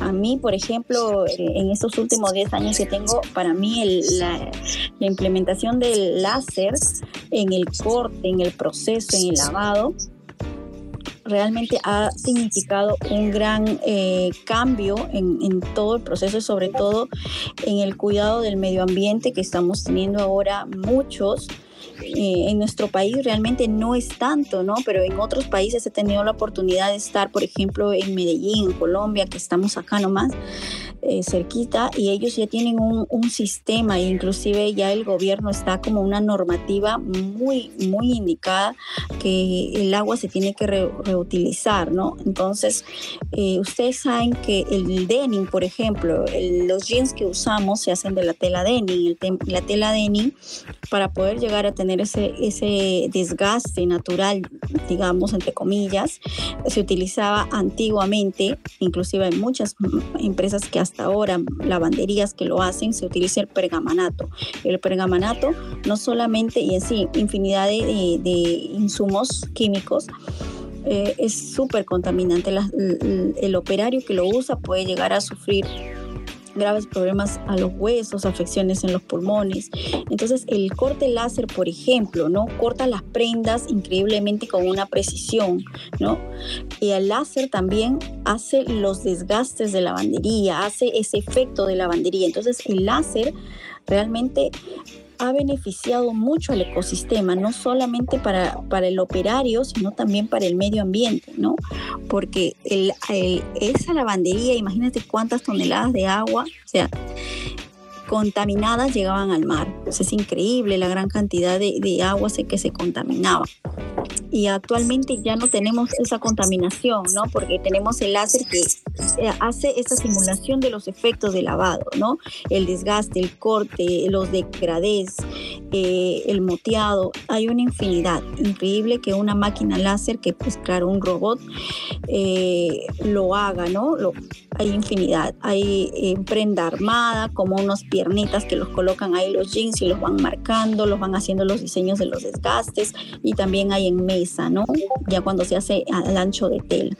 A mí, por ejemplo, eh, en estos últimos 10 años que tengo, para mí la, la, implementación del láser en el corte, en el proceso, en el lavado, realmente ha significado un gran eh, cambio en, en, todo el proceso, sobre todo en el cuidado del medio ambiente que estamos teniendo ahora muchos. Eh, en nuestro país realmente no es tanto, ¿no? Pero en otros países he tenido la oportunidad de estar, por ejemplo, en Medellín, en Colombia, que estamos acá nomás, eh, cerquita y ellos ya tienen un, un, sistema inclusive ya el gobierno está como una normativa muy, muy indicada que el agua se tiene que reutilizar, ¿no? Entonces, eh, ustedes saben que el denim, por ejemplo, los jeans que usamos se hacen de la tela denim, la tela denim, para poder llegar a tener ese, ese desgaste natural, digamos, entre comillas, se utilizaba antiguamente, inclusive hay muchas empresas que hasta ahora lavanderías que lo hacen, se utiliza el pergamanato. El pergamanato no solamente, y en sí, infinidad de, insumos químicos, eh, es súper contaminante. el operario que lo usa puede llegar a sufrir graves problemas a los huesos, afecciones en los pulmones. Entonces, el corte láser, por ejemplo, ¿no? Corta las prendas increíblemente con una precisión, ¿no? Y el láser también hace los desgastes de la lavandería, hace ese efecto de lavandería. Entonces, el láser realmente ha beneficiado mucho al ecosistema, no solamente para, para el operario, sino también para el medio ambiente, ¿no? Porque el, esa lavandería, imagínate cuántas toneladas de agua, o sea, contaminadas llegaban al mar. es increíble la gran cantidad de, de agua que se contaminaba. Y actualmente ya no tenemos esa contaminación, ¿no? Porque tenemos el láser que eh, hace esa simulación de los efectos de lavado, ¿no? El desgaste, el corte, los degradés, eh, el moteado. Hay una infinidad. Increíble que una máquina láser, que pues claro, un robot, eh, lo haga, ¿no? Hay infinidad. Hay prenda armada, como unos piernitas que los colocan ahí los jeans y los van marcando, los van haciendo los diseños de los desgastes y también hay en mesa, ¿no? Ya cuando se hace al ancho de tela,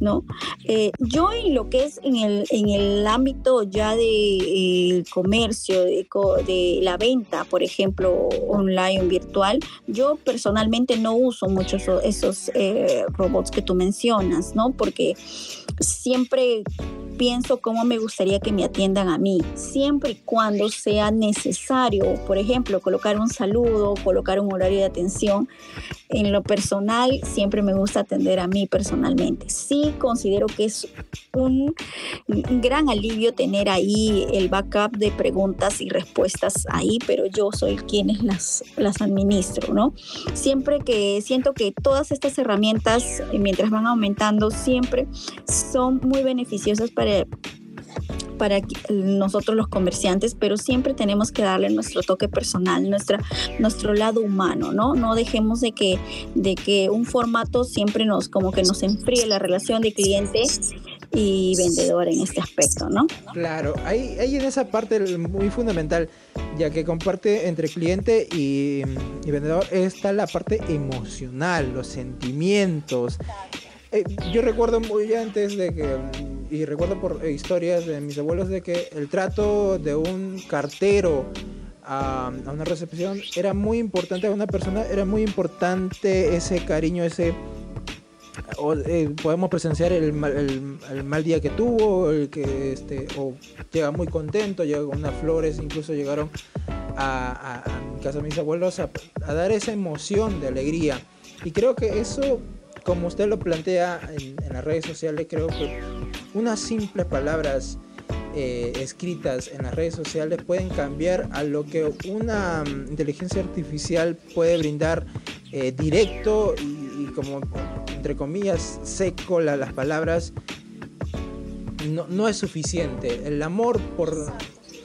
¿no? Eh, yo en lo que es en el, en el ámbito ya de comercio, de, de, la venta, por ejemplo, online o virtual, yo personalmente no uso mucho esos, eh, robots que tú mencionas, ¿no? Porque siempre pienso cómo me gustaría que me atiendan a mí, siempre y cuando sea necesario, por ejemplo, colocar un saludo, colocar un horario de atención. En lo personal, siempre me gusta atender a mí personalmente. Sí considero que es un gran alivio tener ahí el backup de preguntas y respuestas ahí, pero yo soy quien las, las administro, ¿no? Siempre que siento que todas estas herramientas, mientras van aumentando, siempre son muy beneficiosas para para nosotros los comerciantes, pero siempre tenemos que darle nuestro toque personal, nuestra, nuestro lado humano, ¿no? No dejemos de que, de que un formato siempre nos, como que nos enfríe la relación de cliente y vendedor en este aspecto, ¿no? Claro, ahí, ahí en esa parte muy fundamental, ya que comparte entre cliente y, y vendedor, está la parte emocional, los sentimientos, eh, yo recuerdo muy antes de que, y recuerdo por historias de mis abuelos, de que el trato de un cartero a, una recepción era muy importante, a una persona era muy importante ese cariño, ese... Eh, podemos presenciar el mal, día que tuvo, el que este, o llega muy contento, llega con unas flores, incluso llegaron a, mi casa mis abuelos a, a dar esa emoción de alegría. Y creo que eso como usted lo plantea en, las redes sociales, creo que unas simples palabras eh, escritas en las redes sociales pueden cambiar a lo que una mm, inteligencia artificial puede brindar eh, directo y, como entre comillas seco las palabras no, es suficiente. El amor por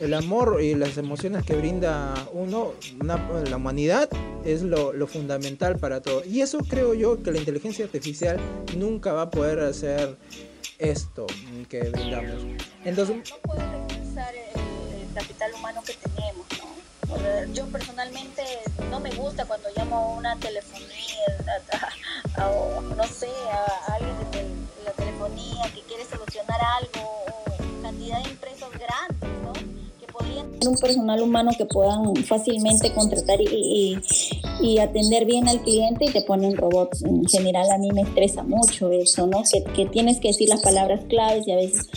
el amor y las emociones que brinda uno, la humanidad, es lo, fundamental para todo. Y eso creo yo que la inteligencia artificial nunca va a poder hacer esto que brindamos. Entonces, no puede reemplazar el, capital humano que tenemos, ¿no? Yo personalmente no me gusta cuando llamo a una telefonía, a, no sé, a alguien de la telefonía que quiere solucionar algo o cantidad de empresas un personal humano que puedan fácilmente contratar y, y, atender bien al cliente y te ponen robots. En general a mí me estresa mucho eso, ¿no? Que, tienes que decir las palabras claves y a veces...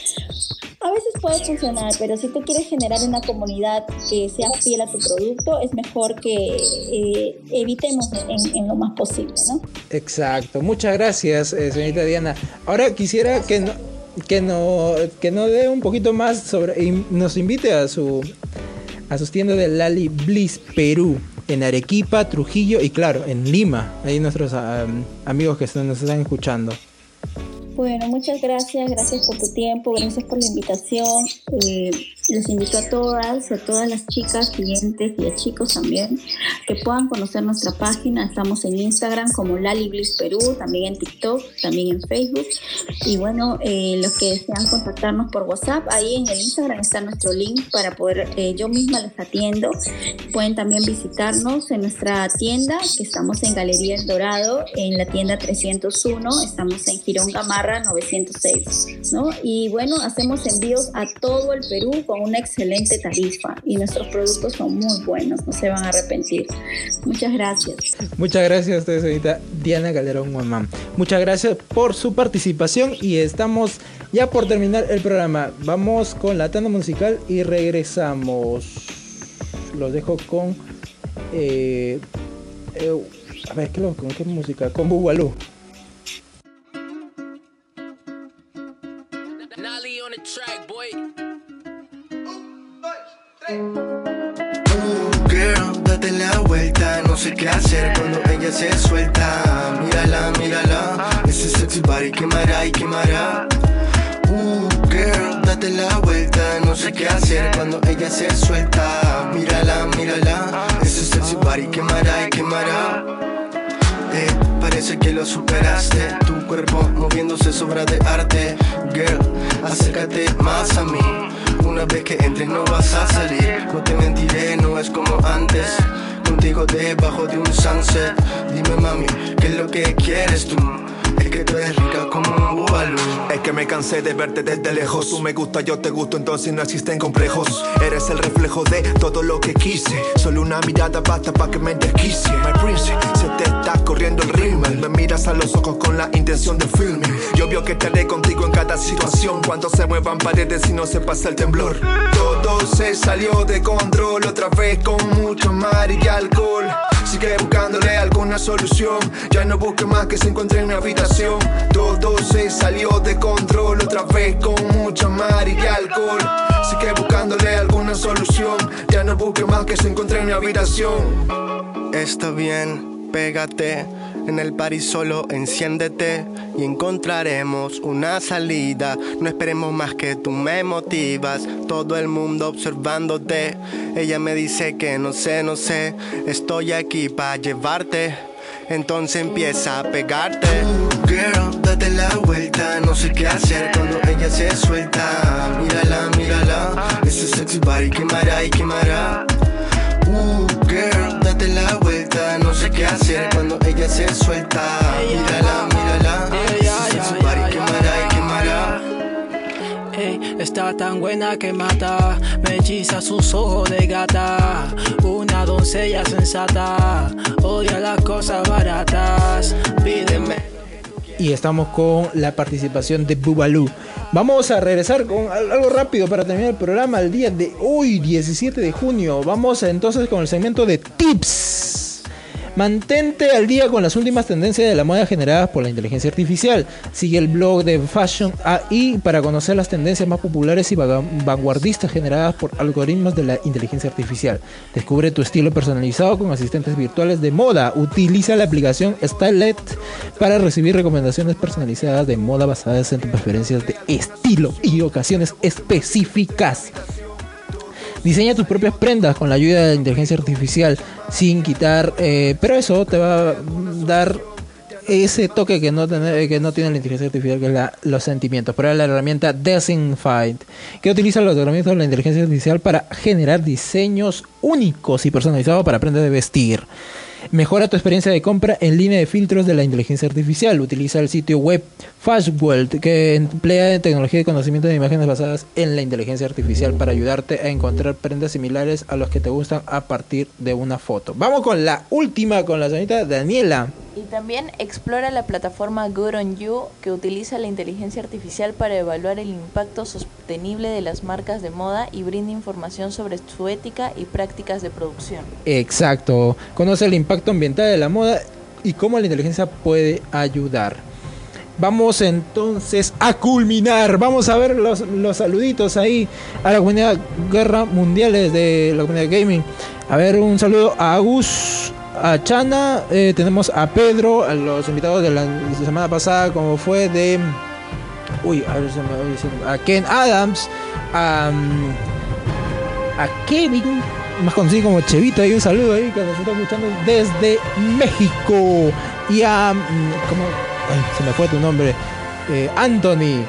A veces puede funcionar, pero si tú quieres generar una comunidad que sea fiel a tu producto, es mejor que eh, evitemos en, en, lo más posible, ¿no? Exacto. Muchas gracias, eh, señorita Diana. Ahora quisiera que... que no que nos dé un poquito más sobre y nos invite a su a sus tiendas de Lali Bliss Perú en Arequipa, Trujillo y claro, en Lima. Ahí nuestros amigos que nos están escuchando. Bueno, muchas gracias, gracias por tu tiempo, gracias por la invitación. Eh, les invito a todas, a todas las chicas, clientes y a chicos también, que puedan conocer nuestra página. Estamos en Instagram como Lali Bliss Perú, también en TikTok, también en Facebook. Y bueno, eh, los que desean contactarnos por WhatsApp, ahí en el Instagram está nuestro link para poder, eh, yo misma les atiendo. Pueden también visitarnos en nuestra tienda, que estamos en Galería El Dorado, en la tienda 301, estamos en Girón Gamarra 906, ¿no? Y bueno, hacemos envíos a todo el Perú con una excelente tarifa y nuestros productos son muy buenos, no se van a arrepentir. Muchas gracias. Muchas gracias a usted, señorita Diana Galerón Guamán. Muchas gracias por su participación y estamos ya por terminar el programa. Vamos con la tanda musical y regresamos. Los dejo con... Eh, eh, a ver, ¿qué, ¿con qué música? Con Bubalú. Sé qué hacer cuando ella se suelta. Mírala, mírala, ese sexy body quemará y quemará. Uh, girl, date la vuelta, no sé qué hacer cuando ella se suelta. Mírala, mírala, ese sexy body quemará y quemará. Parece que lo superaste, tu cuerpo moviéndose sobra de arte. Girl, acércate más a mí. Una vez que entres no vas a salir, no te mentiré, no es como antes contigo debajo de un sunset. Dime mami, ¿qué es lo que quieres tú? Es que tú eres rica como un bubalú. Es que me cansé de verte desde lejos. Tú me gusta, yo te gusto, entonces no existen complejos. Eres el reflejo de todo lo que quise. Solo una mirada basta para que me desquicie. My princess, te está corriendo el rímel. Me miras a los ojos con la intención de filming. Yo veo que estaré contigo en cada situación. Cuando se muevan paredes y no se pasa el temblor. Todo se salió de control otra vez con mucho mar y alcohol. Sigue buscándole alguna solución. Ya no busque más que se encuentre en mi habitación. Todo se salió de control otra vez con mucho mar y alcohol. Sigue buscándole alguna solución. Ya no busque más que se encuentre en mi habitación. Está bien, pégate. En el party solo enciéndete y encontraremos una salida. No esperemos más que tú me motivas. Todo el mundo observándote. Ella me dice que no sé, no sé. Estoy aquí para llevarte. Entonces empieza a pegarte. Girl, date la vuelta. No sé qué hacer cuando ella se suelta. Mírala, mírala. Ese sexy body quemará y quemará. Uh, girl, date la vuelta. No sé qué hacer cuando ella se suelta. Mírala, mírala. Sexy body quemará y quemará. Ey, está tan buena que mata, me hechiza sus ojos de gata. Una doncella sensata, odia las cosas baratas. Pídeme. Y estamos con la participación de Bubalú. Vamos a regresar con al- algo rápido para terminar el programa el día de hoy, 17 de junio. Vamos entonces con el segmento de tips. Mantente al día con las últimas tendencias de la moda generadas por la inteligencia artificial. Sigue el blog de Fashion AI para conocer las tendencias más populares y vanguardistas generadas por algoritmos de la inteligencia artificial. Descubre tu estilo personalizado con asistentes virtuales de moda. Utiliza la aplicación Stylet para recibir recomendaciones personalizadas de moda basadas en tus preferencias de estilo y ocasiones específicas. Diseña tus propias prendas con la ayuda de la inteligencia artificial sin quitar, eh, pero eso te va a dar ese toque que no, tiene, que no tiene la inteligencia artificial, que es la- los sentimientos. Pero la herramienta Designified, que utiliza los herramientas de la inteligencia artificial para generar diseños únicos y personalizados para prendas de vestir. Mejora tu experiencia de compra en línea de filtros de la inteligencia artificial. Utiliza el sitio web Fashworld que emplea tecnología de conocimiento de imágenes basadas en la inteligencia artificial para ayudarte a encontrar prendas similares a los que te gustan a partir de una foto. Vamos con la última, con la señorita Daniela. Y también explora la plataforma Good on You que utiliza la inteligencia artificial para evaluar el impacto sostenible de las marcas de moda y brinda información sobre su ética y prácticas de producción. Exacto. Conoce el impacto ambiental de la moda y cómo la inteligencia puede ayudar. Vamos entonces a culminar. Vamos a ver los, los saluditos ahí a la comunidad Guerra Mundiales de la comunidad gaming. A ver, un saludo a Agus, a Chana, eh, tenemos a Pedro, a los invitados de la semana pasada, como fue de. Uy, a ver, se me va diciendo. A Ken Adams, a, mm, a Kevin, más conocido como Chevito, ahí un saludo ahí que nos está escuchando desde México. Y a. mm, ¿Cómo? Ay, se me fue tu nombre. Eh, Anthony,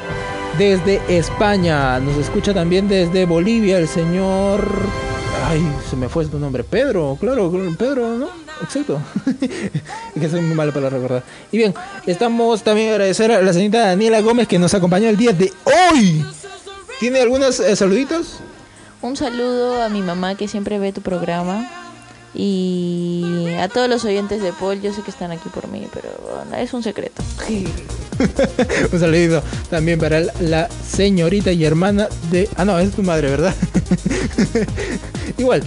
desde España. Nos escucha también desde Bolivia el señor. Ay, se me fue tu nombre. Pedro, claro, Pedro, ¿no? Exacto. es [laughs] que soy muy malo para recordar. Y bien, estamos también agradecer a la señorita Daniela Gómez que nos acompañó el día de hoy. ¿Tiene algunos eh, saluditos? Un saludo a mi mamá que siempre ve tu programa y a todos los oyentes de Paul. Yo sé que están aquí por mí, pero bueno, es un secreto. [laughs] Un saludito también para la señorita y hermana de... Ah, no, es tu madre, ¿verdad? [laughs] Igual.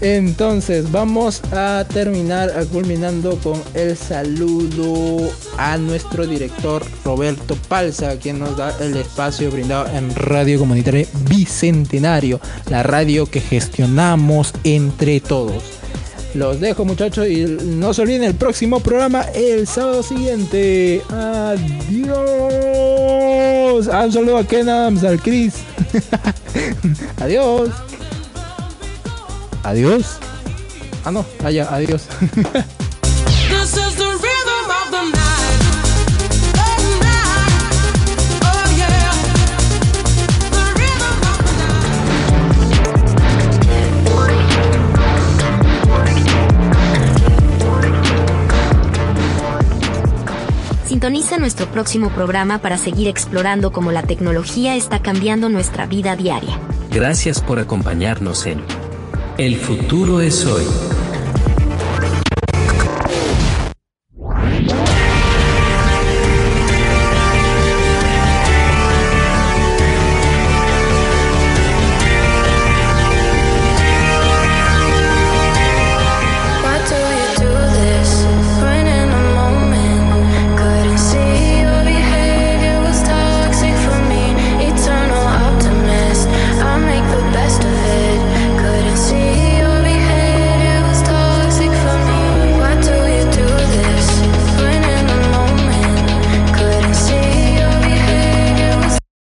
Entonces, vamos a terminar culminando con el saludo a nuestro director Roberto Palza, quien nos da el espacio brindado en Radio Comunitaria Bicentenario, la radio que gestionamos entre todos. Los dejo muchachos y no se olviden el próximo programa el sábado siguiente. Adiós. Ah, un saludo a Ken al Chris. [laughs] adiós. Adiós. Ah, no, allá, adiós. The night. Oh, Sintoniza nuestro próximo programa para seguir explorando cómo la tecnología está cambiando nuestra vida diaria. Gracias por acompañarnos en El futuro es hoy.